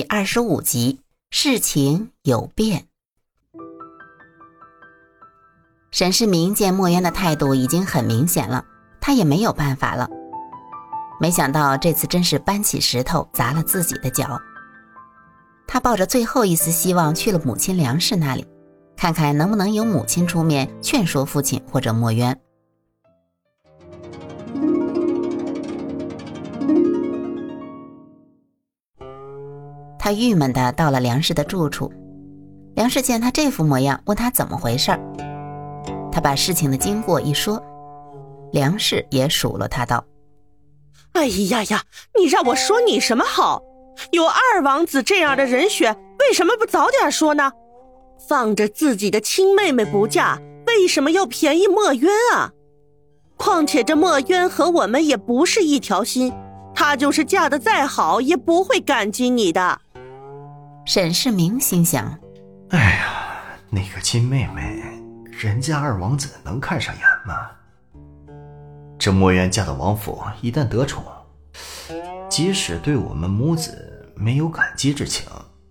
第二十五集，事情有变。沈世明见墨渊的态度已经很明显了，他也没有办法了。没想到这次真是搬起石头砸了自己的脚。他抱着最后一丝希望去了母亲梁氏那里，看看能不能由母亲出面劝说父亲或者墨渊。郁闷的到了梁氏的住处，梁氏见他这副模样，问他怎么回事儿。他把事情的经过一说，梁氏也数落他道：“哎呀呀，你让我说你什么好？有二王子这样的人选，为什么不早点说呢？放着自己的亲妹妹不嫁，为什么要便宜墨渊啊？况且这墨渊和我们也不是一条心，他就是嫁的再好，也不会感激你的。”沈世明心想：“哎呀，那个亲妹妹，人家二王子能看上眼吗？这墨渊嫁到王府，一旦得宠，即使对我们母子没有感激之情，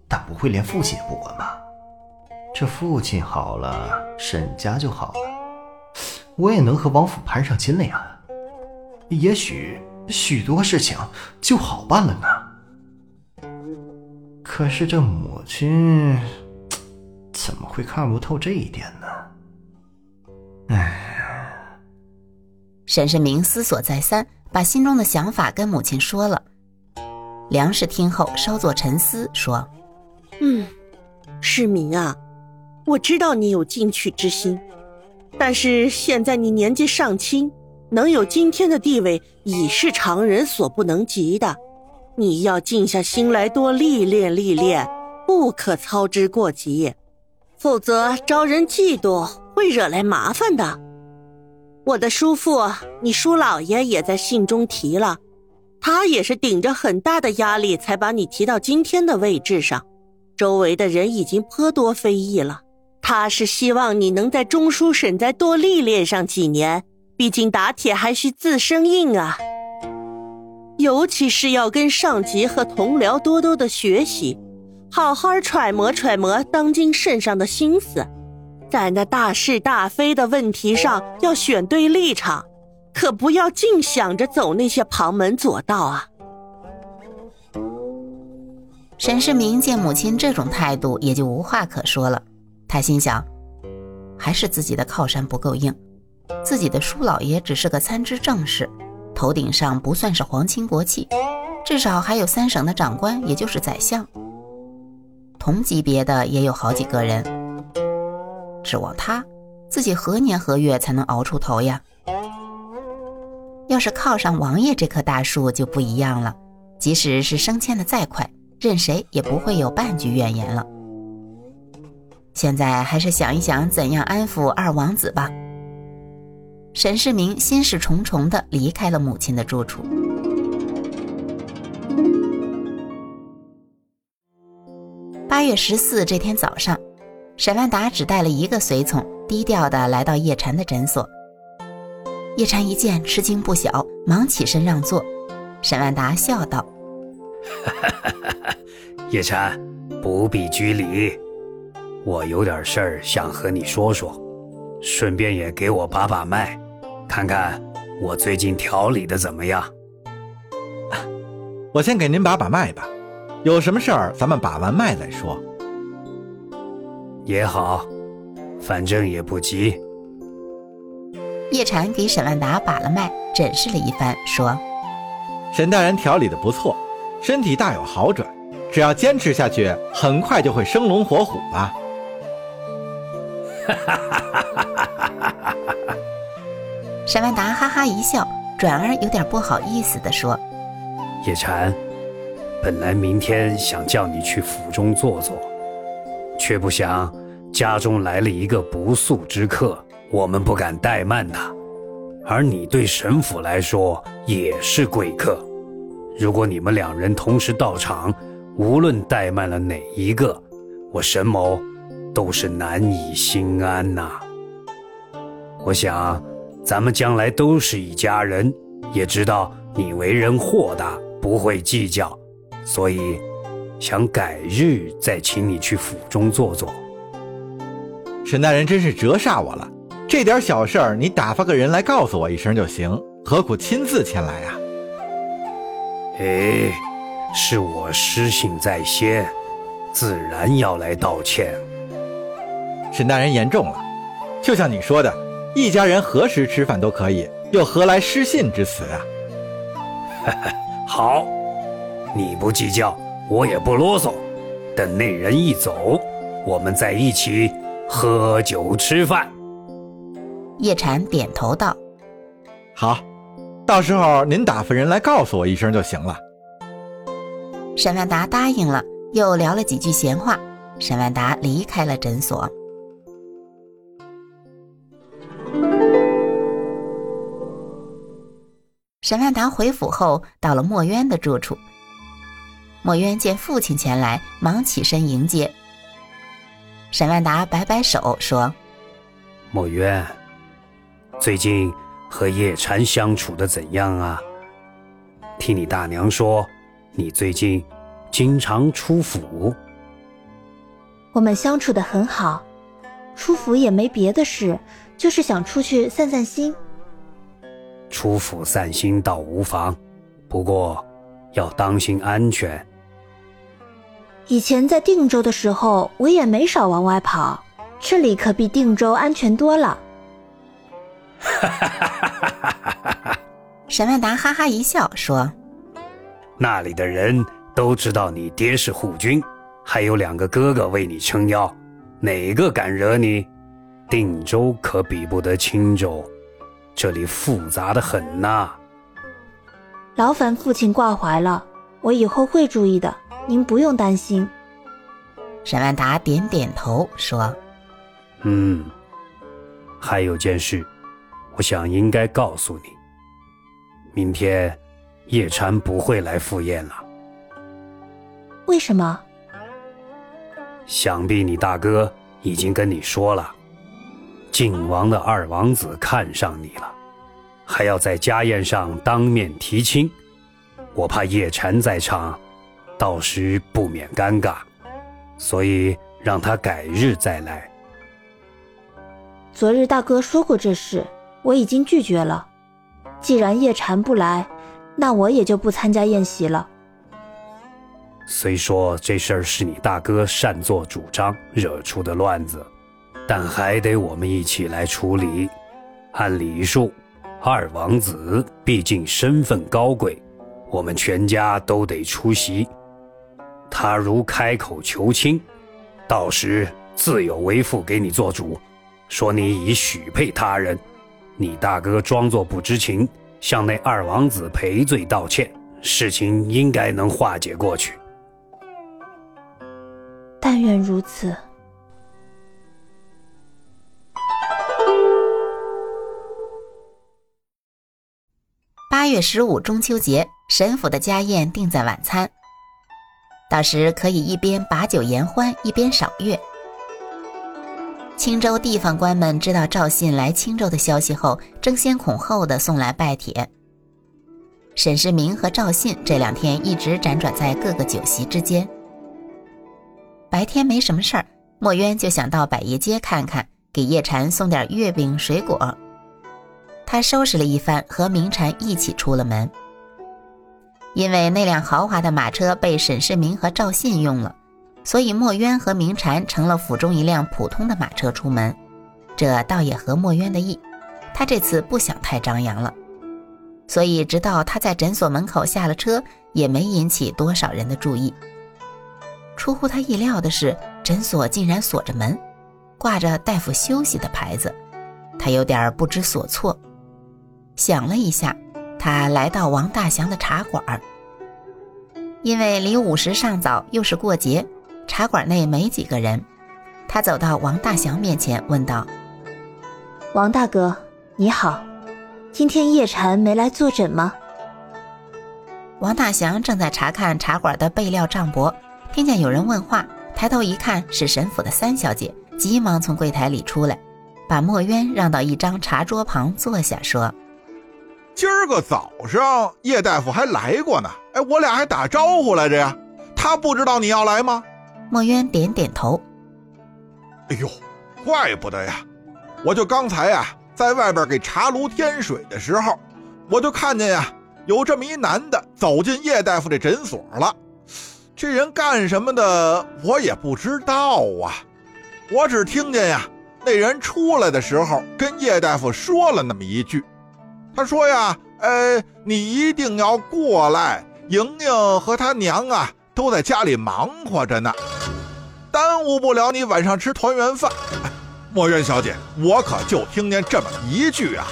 但不会连父亲也不管吗？这父亲好了，沈家就好了，我也能和王府攀上亲了呀。也许许多事情就好办了呢。”可是这母亲怎么会看不透这一点呢？哎，沈世明思索再三，把心中的想法跟母亲说了。梁氏听后稍作沉思，说：“嗯，世民啊，我知道你有进取之心，但是现在你年纪尚轻，能有今天的地位，已是常人所不能及的。”你要静下心来，多历练历练，不可操之过急，否则招人嫉妒，会惹来麻烦的。我的叔父，你叔老爷也在信中提了，他也是顶着很大的压力才把你提到今天的位置上，周围的人已经颇多非议了。他是希望你能在中书省再多历练上几年，毕竟打铁还需自身硬啊。尤其是要跟上级和同僚多多的学习，好好揣摩揣摩当今圣上的心思，在那大是大非的问题上要选对立场，可不要净想着走那些旁门左道啊！沈世明见母亲这种态度，也就无话可说了。他心想，还是自己的靠山不够硬，自己的叔老爷只是个参知政事。头顶上不算是皇亲国戚，至少还有三省的长官，也就是宰相。同级别的也有好几个人。指望他，自己何年何月才能熬出头呀？要是靠上王爷这棵大树就不一样了，即使是升迁的再快，任谁也不会有半句怨言了。现在还是想一想怎样安抚二王子吧。沈世明心事重重地离开了母亲的住处。八月十四这天早上，沈万达只带了一个随从，低调地来到叶禅的诊所。叶禅一见，吃惊不小，忙起身让座。沈万达笑道：“ 叶禅，不必拘礼，我有点事儿想和你说说。”顺便也给我把把脉，看看我最近调理的怎么样。我先给您把把脉吧，有什么事儿咱们把完脉再说。也好，反正也不急。叶禅给沈万达把了脉，诊视了一番，说：“沈大人调理的不错，身体大有好转，只要坚持下去，很快就会生龙活虎了。”哈哈哈哈哈哈！沈万达哈哈一笑，转而有点不好意思地说：“叶禅，本来明天想叫你去府中坐坐，却不想家中来了一个不速之客，我们不敢怠慢他。而你对沈府来说也是贵客，如果你们两人同时到场，无论怠慢了哪一个，我沈某……”都是难以心安呐。我想，咱们将来都是一家人，也知道你为人豁达，不会计较，所以，想改日再请你去府中坐坐。沈大人真是折煞我了，这点小事儿你打发个人来告诉我一声就行，何苦亲自前来啊？哎，是我失信在先，自然要来道歉。沈大人言重了，就像你说的，一家人何时吃饭都可以，又何来失信之词啊？好，你不计较，我也不啰嗦。等那人一走，我们再一起。喝酒吃饭，叶禅点头道：“好，到时候您打发人来告诉我一声就行了。”沈万达答应了，又聊了几句闲话。沈万达离开了诊所。沈万达回府后，到了墨渊的住处。墨渊见父亲前来，忙起身迎接。沈万达摆摆手说：“墨渊，最近和叶禅相处的怎样啊？听你大娘说，你最近经常出府。我们相处的很好，出府也没别的事，就是想出去散散心。出府散心倒无妨，不过要当心安全。”以前在定州的时候，我也没少往外跑，这里可比定州安全多了。哈哈哈哈哈沈万达哈哈一笑说：“那里的人都知道你爹是护军，还有两个哥哥为你撑腰，哪个敢惹你？定州可比不得青州，这里复杂的很呐。”劳烦父亲挂怀了，我以后会注意的。您不用担心。沈万达点点头说：“嗯，还有件事，我想应该告诉你。明天叶禅不会来赴宴了。为什么？想必你大哥已经跟你说了，靖王的二王子看上你了，还要在家宴上当面提亲。我怕叶禅在场。”到时不免尴尬，所以让他改日再来。昨日大哥说过这事，我已经拒绝了。既然叶禅不来，那我也就不参加宴席了。虽说这事儿是你大哥擅作主张惹出的乱子，但还得我们一起来处理。按礼数，二王子毕竟身份高贵，我们全家都得出席。他如开口求亲，到时自有为父给你做主，说你已许配他人。你大哥装作不知情，向那二王子赔罪道歉，事情应该能化解过去。但愿如此。月十五中秋节，沈府的家宴定在晚餐。到时可以一边把酒言欢，一边赏月。青州地方官们知道赵信来青州的消息后，争先恐后的送来拜帖。沈世民和赵信这两天一直辗转在各个酒席之间。白天没什么事儿，墨渊就想到百业街看看，给叶禅送点月饼、水果。他收拾了一番，和明禅一起出了门。因为那辆豪华的马车被沈世民和赵信用了，所以墨渊和明禅乘了府中一辆普通的马车出门。这倒也合墨渊的意，他这次不想太张扬了，所以直到他在诊所门口下了车，也没引起多少人的注意。出乎他意料的是，诊所竟然锁着门，挂着“大夫休息”的牌子，他有点不知所措。想了一下。他来到王大祥的茶馆因为离午时尚早，又是过节，茶馆内没几个人。他走到王大祥面前，问道：“王大哥，你好，今天叶禅没来坐诊吗？”王大祥正在查看茶馆的备料账簿，听见有人问话，抬头一看是沈府的三小姐，急忙从柜台里出来，把墨渊让到一张茶桌旁坐下，说。今儿个早上叶大夫还来过呢，哎，我俩还打招呼来着呀。他他不知道你要来吗？墨渊点点头。哎呦，怪不得呀！我就刚才呀，在外边给茶炉添水的时候，我就看见呀，有这么一男的走进叶大夫这诊所了。这人干什么的，我也不知道啊。我只听见呀，那人出来的时候跟叶大夫说了那么一句，他说呀：“呃，你一定要过来，莹莹和她娘啊都在家里忙活着呢，耽误不了你晚上吃团圆饭。”墨渊小姐，我可就听见这么一句啊。